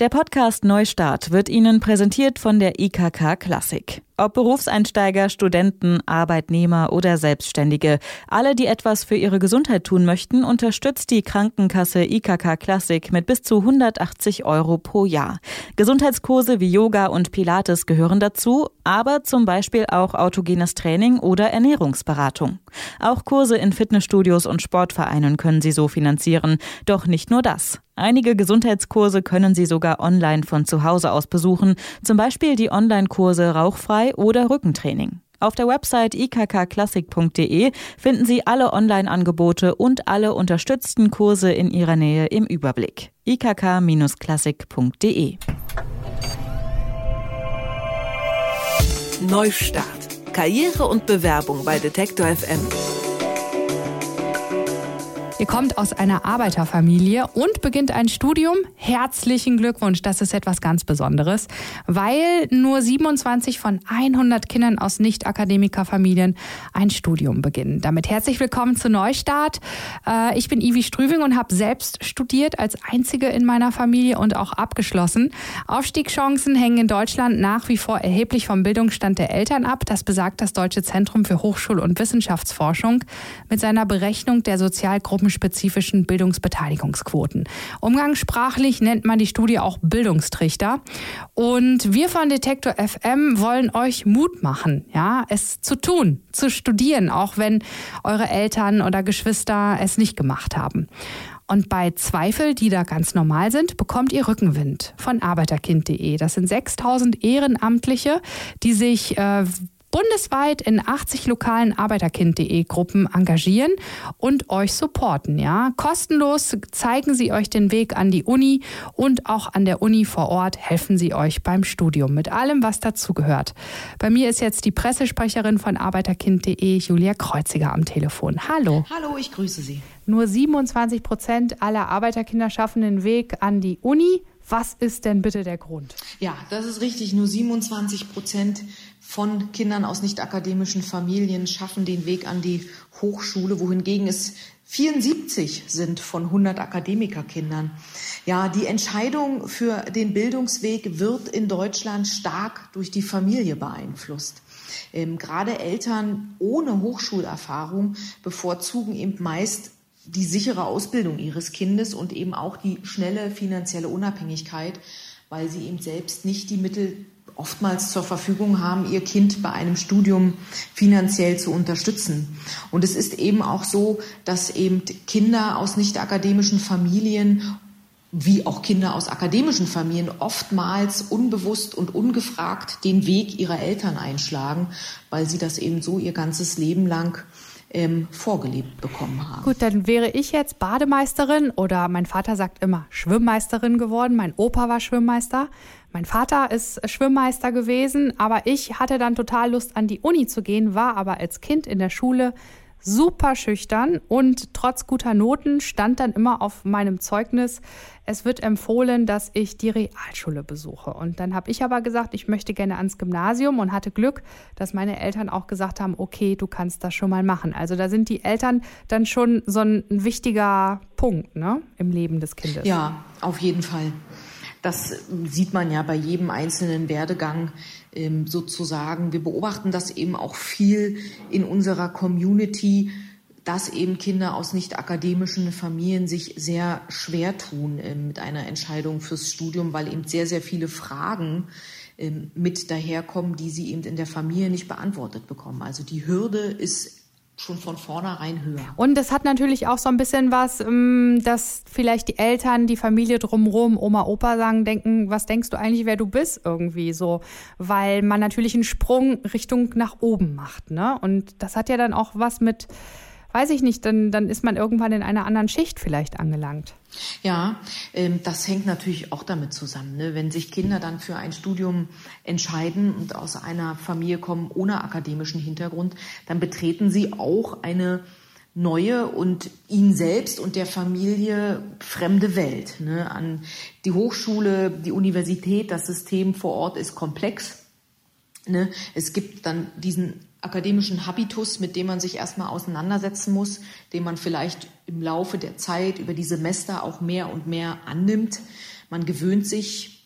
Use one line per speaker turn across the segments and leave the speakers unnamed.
Der Podcast Neustart wird Ihnen präsentiert von der IKK Klassik. Ob Berufseinsteiger, Studenten, Arbeitnehmer oder Selbstständige, alle, die etwas für ihre Gesundheit tun möchten, unterstützt die Krankenkasse IKK Classic mit bis zu 180 Euro pro Jahr. Gesundheitskurse wie Yoga und Pilates gehören dazu, aber zum Beispiel auch autogenes Training oder Ernährungsberatung. Auch Kurse in Fitnessstudios und Sportvereinen können Sie so finanzieren. Doch nicht nur das. Einige Gesundheitskurse können Sie sogar online von zu Hause aus besuchen, zum Beispiel die Online-Kurse Rauchfrei oder Rückentraining. Auf der Website ikkklassik.de finden Sie alle Online-Angebote und alle unterstützten Kurse in Ihrer Nähe im Überblick. ikk-klassik.de
Neustart. Karriere und Bewerbung bei Detektor FM.
Ihr kommt aus einer Arbeiterfamilie und beginnt ein Studium. Herzlichen Glückwunsch, das ist etwas ganz Besonderes, weil nur 27 von 100 Kindern aus Nicht-Akademikerfamilien ein Studium beginnen. Damit herzlich willkommen zu Neustart. Äh, ich bin Ivi Strüving und habe selbst studiert als einzige in meiner Familie und auch abgeschlossen. Aufstiegschancen hängen in Deutschland nach wie vor erheblich vom Bildungsstand der Eltern ab. Das besagt das Deutsche Zentrum für Hochschul- und Wissenschaftsforschung mit seiner Berechnung der Sozialgruppen gruppenspezifischen Bildungsbeteiligungsquoten. Umgangssprachlich nennt man die Studie auch Bildungstrichter. Und wir von Detektor FM wollen euch Mut machen, ja, es zu tun, zu studieren, auch wenn eure Eltern oder Geschwister es nicht gemacht haben. Und bei Zweifel, die da ganz normal sind, bekommt ihr Rückenwind von arbeiterkind.de. Das sind 6000 Ehrenamtliche, die sich äh, bundesweit in 80 lokalen Arbeiterkind.de Gruppen engagieren und euch supporten. Ja? Kostenlos zeigen sie euch den Weg an die Uni und auch an der Uni vor Ort helfen sie euch beim Studium mit allem, was dazugehört. Bei mir ist jetzt die Pressesprecherin von Arbeiterkind.de, Julia Kreuziger, am Telefon. Hallo.
Hallo, ich grüße Sie.
Nur 27 Prozent aller Arbeiterkinder schaffen den Weg an die Uni. Was ist denn bitte der Grund?
Ja, das ist richtig. Nur 27 Prozent von Kindern aus nicht akademischen Familien schaffen den Weg an die Hochschule, wohingegen es 74 sind von 100 Akademikerkindern. Ja, die Entscheidung für den Bildungsweg wird in Deutschland stark durch die Familie beeinflusst. Ähm, gerade Eltern ohne Hochschulerfahrung bevorzugen eben meist die sichere Ausbildung ihres Kindes und eben auch die schnelle finanzielle Unabhängigkeit, weil sie eben selbst nicht die Mittel oftmals zur Verfügung haben, ihr Kind bei einem Studium finanziell zu unterstützen. Und es ist eben auch so, dass eben Kinder aus nicht akademischen Familien wie auch Kinder aus akademischen Familien oftmals unbewusst und ungefragt den Weg ihrer Eltern einschlagen, weil sie das eben so ihr ganzes Leben lang ähm, vorgelebt bekommen haben.
Gut, dann wäre ich jetzt Bademeisterin oder mein Vater sagt immer Schwimmmeisterin geworden. Mein Opa war Schwimmmeister. Mein Vater ist Schwimmmeister gewesen, aber ich hatte dann total Lust an die Uni zu gehen, war aber als Kind in der Schule super schüchtern und trotz guter Noten stand dann immer auf meinem Zeugnis, es wird empfohlen, dass ich die Realschule besuche. Und dann habe ich aber gesagt, ich möchte gerne ans Gymnasium und hatte Glück, dass meine Eltern auch gesagt haben, okay, du kannst das schon mal machen. Also da sind die Eltern dann schon so ein wichtiger Punkt ne, im Leben des Kindes.
Ja, auf jeden Fall. Das sieht man ja bei jedem einzelnen Werdegang ähm, sozusagen. Wir beobachten das eben auch viel in unserer Community, dass eben Kinder aus nicht akademischen Familien sich sehr schwer tun ähm, mit einer Entscheidung fürs Studium, weil eben sehr, sehr viele Fragen ähm, mit daherkommen, die sie eben in der Familie nicht beantwortet bekommen. Also die Hürde ist schon von vornherein höher.
Und das hat natürlich auch so ein bisschen was, ähm, dass vielleicht die Eltern, die Familie drumherum, Oma, Opa sagen, denken, was denkst du eigentlich, wer du bist irgendwie so, weil man natürlich einen Sprung Richtung nach oben macht, ne? Und das hat ja dann auch was mit weiß ich nicht, dann, dann ist man irgendwann in einer anderen Schicht vielleicht angelangt.
Ja, ähm, das hängt natürlich auch damit zusammen. Ne? Wenn sich Kinder dann für ein Studium entscheiden und aus einer Familie kommen ohne akademischen Hintergrund, dann betreten sie auch eine neue und ihnen selbst und der Familie fremde Welt. Ne? An die Hochschule, die Universität, das System vor Ort ist komplex. Ne? Es gibt dann diesen akademischen Habitus, mit dem man sich erstmal auseinandersetzen muss, den man vielleicht im Laufe der Zeit über die Semester auch mehr und mehr annimmt. Man gewöhnt sich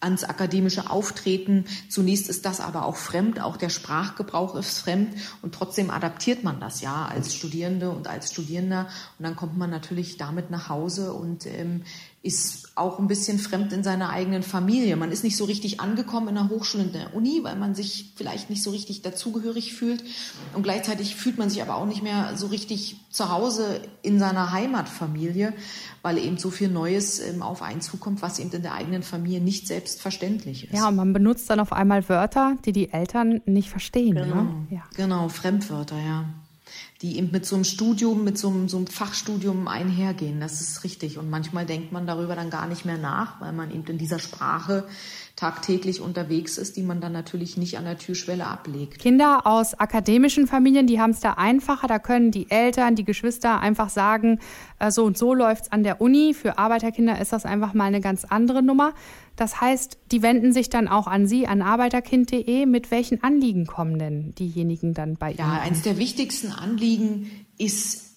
ans akademische Auftreten. Zunächst ist das aber auch fremd, auch der Sprachgebrauch ist fremd und trotzdem adaptiert man das ja als Studierende und als Studierender und dann kommt man natürlich damit nach Hause und ähm, ist auch ein bisschen fremd in seiner eigenen Familie. Man ist nicht so richtig angekommen in der Hochschule, in der Uni, weil man sich vielleicht nicht so richtig dazugehörig fühlt. Und gleichzeitig fühlt man sich aber auch nicht mehr so richtig zu Hause in seiner Heimatfamilie, weil eben so viel Neues ähm, auf einen zukommt, was eben in der eigenen Familie nicht selbstverständlich ist.
Ja, und man benutzt dann auf einmal Wörter, die die Eltern nicht verstehen.
Genau,
ne?
ja. genau Fremdwörter, ja die eben mit so einem Studium, mit so einem, so einem Fachstudium einhergehen. Das ist richtig. Und manchmal denkt man darüber dann gar nicht mehr nach, weil man eben in dieser Sprache tagtäglich unterwegs ist, die man dann natürlich nicht an der Türschwelle ablegt.
Kinder aus akademischen Familien, die haben es da einfacher. Da können die Eltern, die Geschwister einfach sagen, äh, so und so läuft es an der Uni. Für Arbeiterkinder ist das einfach mal eine ganz andere Nummer. Das heißt, die wenden sich dann auch an Sie, an arbeiterkind.de. Mit welchen Anliegen kommen denn diejenigen dann bei Ihnen?
Ja, eines der wichtigsten Anliegen ist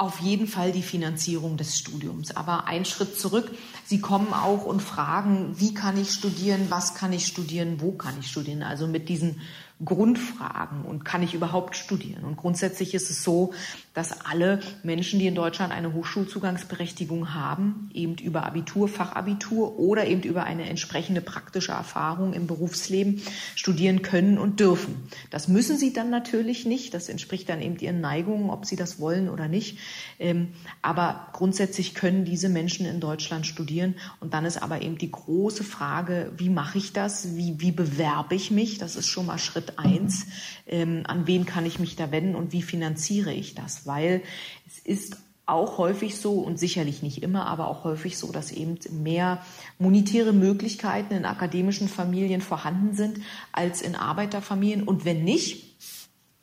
auf jeden Fall die Finanzierung des Studiums. Aber ein Schritt zurück, Sie kommen auch und fragen, wie kann ich studieren, was kann ich studieren, wo kann ich studieren. Also mit diesen Grundfragen und kann ich überhaupt studieren? Und grundsätzlich ist es so, dass alle Menschen, die in Deutschland eine Hochschulzugangsberechtigung haben, eben über Abitur, Fachabitur oder eben über eine entsprechende praktische Erfahrung im Berufsleben studieren können und dürfen. Das müssen sie dann natürlich nicht. Das entspricht dann eben ihren Neigungen, ob sie das wollen oder nicht. Ähm, aber grundsätzlich können diese Menschen in Deutschland studieren. Und dann ist aber eben die große Frage, wie mache ich das? Wie, wie bewerbe ich mich? Das ist schon mal Schritt eins. Ähm, an wen kann ich mich da wenden und wie finanziere ich das? Weil es ist auch häufig so und sicherlich nicht immer, aber auch häufig so, dass eben mehr monetäre Möglichkeiten in akademischen Familien vorhanden sind als in Arbeiterfamilien. Und wenn nicht,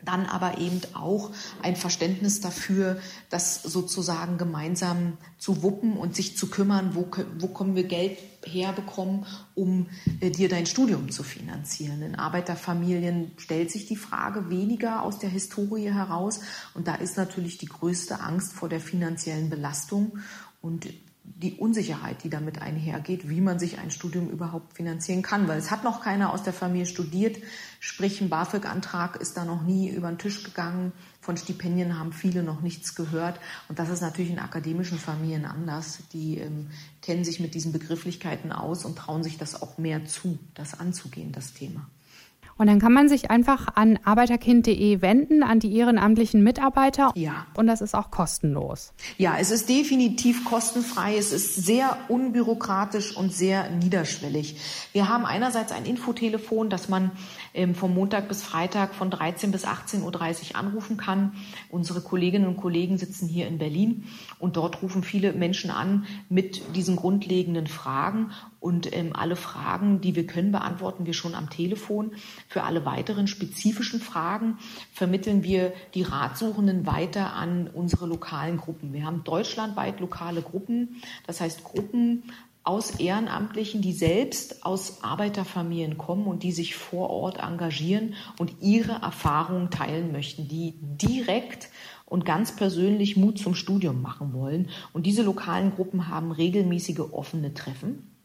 dann aber eben auch ein Verständnis dafür, das sozusagen gemeinsam zu wuppen und sich zu kümmern, wo, wo können wir Geld herbekommen, um äh, dir dein Studium zu finanzieren. In Arbeiterfamilien stellt sich die Frage weniger aus der Historie heraus und da ist natürlich die größte Angst vor der finanziellen Belastung und die Unsicherheit, die damit einhergeht, wie man sich ein Studium überhaupt finanzieren kann. Weil es hat noch keiner aus der Familie studiert, sprich ein BAföG-Antrag ist da noch nie über den Tisch gegangen. Von Stipendien haben viele noch nichts gehört. Und das ist natürlich in akademischen Familien anders. Die ähm, kennen sich mit diesen Begrifflichkeiten aus und trauen sich das auch mehr zu, das anzugehen, das Thema.
Und dann kann man sich einfach an arbeiterkind.de wenden, an die ehrenamtlichen Mitarbeiter.
Ja.
Und das ist auch kostenlos.
Ja, es ist definitiv kostenfrei. Es ist sehr unbürokratisch und sehr niederschwellig. Wir haben einerseits ein Infotelefon, das man ähm, vom Montag bis Freitag von 13 bis 18.30 Uhr anrufen kann. Unsere Kolleginnen und Kollegen sitzen hier in Berlin und dort rufen viele Menschen an mit diesen grundlegenden Fragen. Und ähm, alle Fragen, die wir können, beantworten wir schon am Telefon. Für alle weiteren spezifischen Fragen vermitteln wir die Ratsuchenden weiter an unsere lokalen Gruppen. Wir haben deutschlandweit lokale Gruppen, das heißt Gruppen aus Ehrenamtlichen, die selbst aus Arbeiterfamilien kommen und die sich vor Ort engagieren und ihre Erfahrungen teilen möchten, die direkt und ganz persönlich Mut zum Studium machen wollen. Und diese lokalen Gruppen haben regelmäßige offene Treffen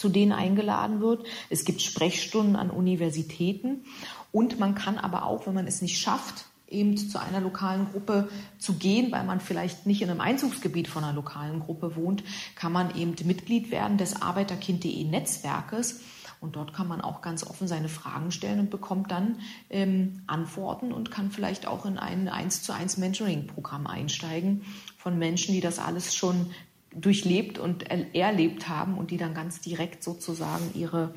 zu denen eingeladen wird. Es gibt Sprechstunden an Universitäten und man kann aber auch, wenn man es nicht schafft, eben zu einer lokalen Gruppe zu gehen, weil man vielleicht nicht in einem Einzugsgebiet von einer lokalen Gruppe wohnt, kann man eben Mitglied werden des Arbeiterkind.de Netzwerkes. Und dort kann man auch ganz offen seine Fragen stellen und bekommt dann ähm, Antworten und kann vielleicht auch in ein 1 zu 1 Mentoring-Programm einsteigen von Menschen, die das alles schon durchlebt und erlebt haben und die dann ganz direkt sozusagen ihre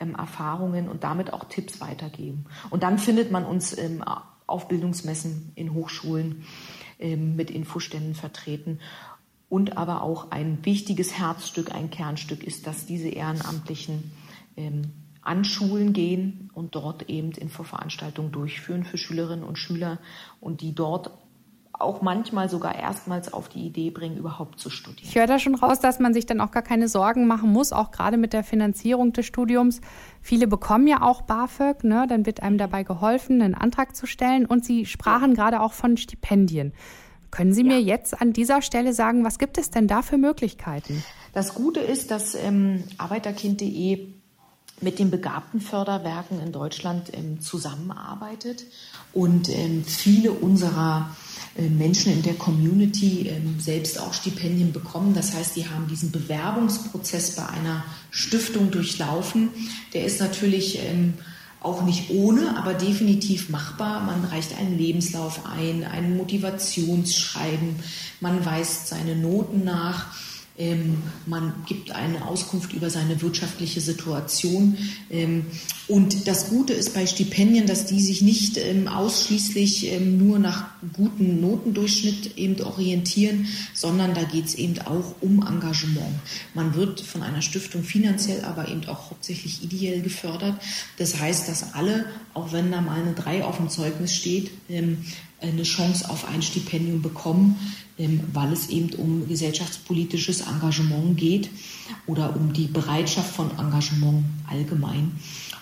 ähm, Erfahrungen und damit auch Tipps weitergeben. Und dann findet man uns ähm, auf Bildungsmessen in Hochschulen ähm, mit Infoständen vertreten. Und aber auch ein wichtiges Herzstück, ein Kernstück ist, dass diese Ehrenamtlichen ähm, an Schulen gehen und dort eben Infoveranstaltungen durchführen für Schülerinnen und Schüler und die dort auch manchmal sogar erstmals auf die Idee bringen, überhaupt zu studieren.
Ich höre da schon raus, dass man sich dann auch gar keine Sorgen machen muss, auch gerade mit der Finanzierung des Studiums. Viele bekommen ja auch BAföG, ne? dann wird einem dabei geholfen, einen Antrag zu stellen. Und Sie sprachen gerade auch von Stipendien. Können Sie ja. mir jetzt an dieser Stelle sagen, was gibt es denn da für Möglichkeiten?
Das Gute ist, dass ähm, Arbeiterkind.de mit den begabten Förderwerken in Deutschland ähm, zusammenarbeitet und ähm, viele unserer äh, Menschen in der Community ähm, selbst auch Stipendien bekommen. Das heißt, die haben diesen Bewerbungsprozess bei einer Stiftung durchlaufen. Der ist natürlich auch nicht ohne, aber definitiv machbar. Man reicht einen Lebenslauf ein, ein Motivationsschreiben, man weist seine Noten nach ähm, man gibt eine Auskunft über seine wirtschaftliche Situation. Ähm, und das Gute ist bei Stipendien, dass die sich nicht ähm, ausschließlich ähm, nur nach guten Notendurchschnitt eben orientieren, sondern da geht es eben auch um Engagement. Man wird von einer Stiftung finanziell, aber eben auch hauptsächlich ideell gefördert. Das heißt, dass alle, auch wenn da mal eine 3 auf dem Zeugnis steht, ähm, eine Chance auf ein Stipendium bekommen, ähm, weil es eben um gesellschaftspolitisches Engagement geht oder um die Bereitschaft von Engagement allgemein.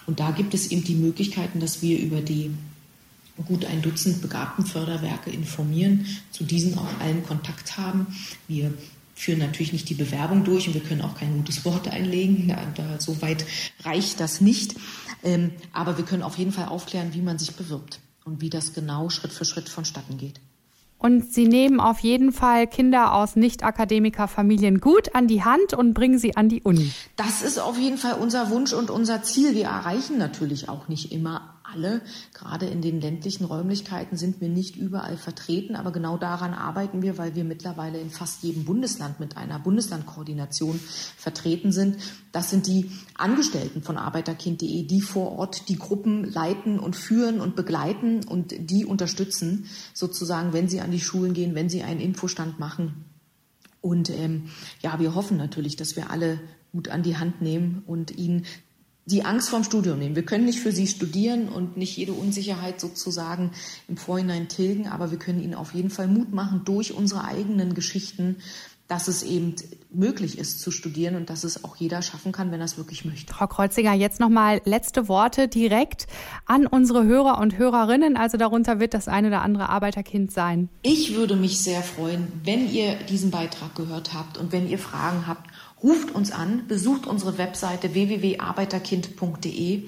Und da gibt es eben die Möglichkeiten, dass wir über die gut ein Dutzend Begabtenförderwerke informieren, zu diesen auch allen Kontakt haben. Wir führen natürlich nicht die Bewerbung durch und wir können auch kein gutes Wort einlegen. Da, da, so weit reicht das nicht. Ähm, aber wir können auf jeden Fall aufklären, wie man sich bewirbt und wie das genau Schritt für Schritt vonstatten geht.
Und Sie nehmen auf jeden Fall Kinder aus Nicht-Akademiker-Familien gut an die Hand und bringen sie an die Uni.
Das ist auf jeden Fall unser Wunsch und unser Ziel. Wir erreichen natürlich auch nicht immer alle. Gerade in den ländlichen Räumlichkeiten sind wir nicht überall vertreten, aber genau daran arbeiten wir, weil wir mittlerweile in fast jedem Bundesland mit einer Bundeslandkoordination vertreten sind. Das sind die Angestellten von Arbeiterkind.de, die vor Ort die Gruppen leiten und führen und begleiten und die unterstützen, sozusagen, wenn sie an die Schulen gehen, wenn sie einen Infostand machen. Und ähm, ja, wir hoffen natürlich, dass wir alle gut an die Hand nehmen und ihnen die Angst vorm Studium nehmen. Wir können nicht für sie studieren und nicht jede Unsicherheit sozusagen im Vorhinein tilgen, aber wir können ihnen auf jeden Fall Mut machen durch unsere eigenen Geschichten, dass es eben möglich ist zu studieren und dass es auch jeder schaffen kann, wenn er es wirklich möchte.
Frau Kreuziger, jetzt nochmal letzte Worte direkt an unsere Hörer und Hörerinnen. Also darunter wird das eine oder andere Arbeiterkind sein.
Ich würde mich sehr freuen, wenn ihr diesen Beitrag gehört habt und wenn ihr Fragen habt Ruft uns an, besucht unsere Webseite www.arbeiterkind.de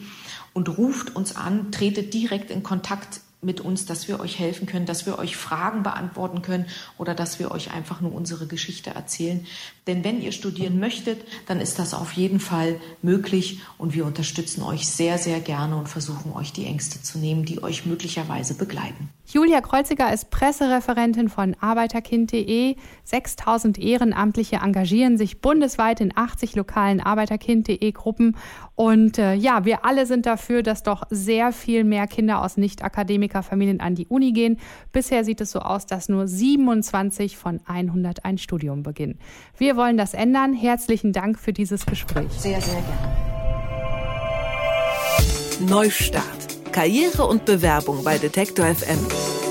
und ruft uns an, tretet direkt in Kontakt mit uns, dass wir euch helfen können, dass wir euch Fragen beantworten können oder dass wir euch einfach nur unsere Geschichte erzählen. Denn wenn ihr studieren möchtet, dann ist das auf jeden Fall möglich und wir unterstützen euch sehr, sehr gerne und versuchen euch die Ängste zu nehmen, die euch möglicherweise begleiten.
Julia Kreuziger ist Pressereferentin von Arbeiterkind.de. 6000 Ehrenamtliche engagieren sich bundesweit in 80 lokalen Arbeiterkind.de Gruppen. Und äh, ja, wir alle sind dafür, dass doch sehr viel mehr Kinder aus Nicht-Akademiker-Familien an die Uni gehen. Bisher sieht es so aus, dass nur 27 von 100 ein Studium beginnen. Wir wollen das ändern. Herzlichen Dank für dieses Gespräch.
Sehr, sehr gerne.
Neustart. Karriere und Bewerbung bei Detektor FM.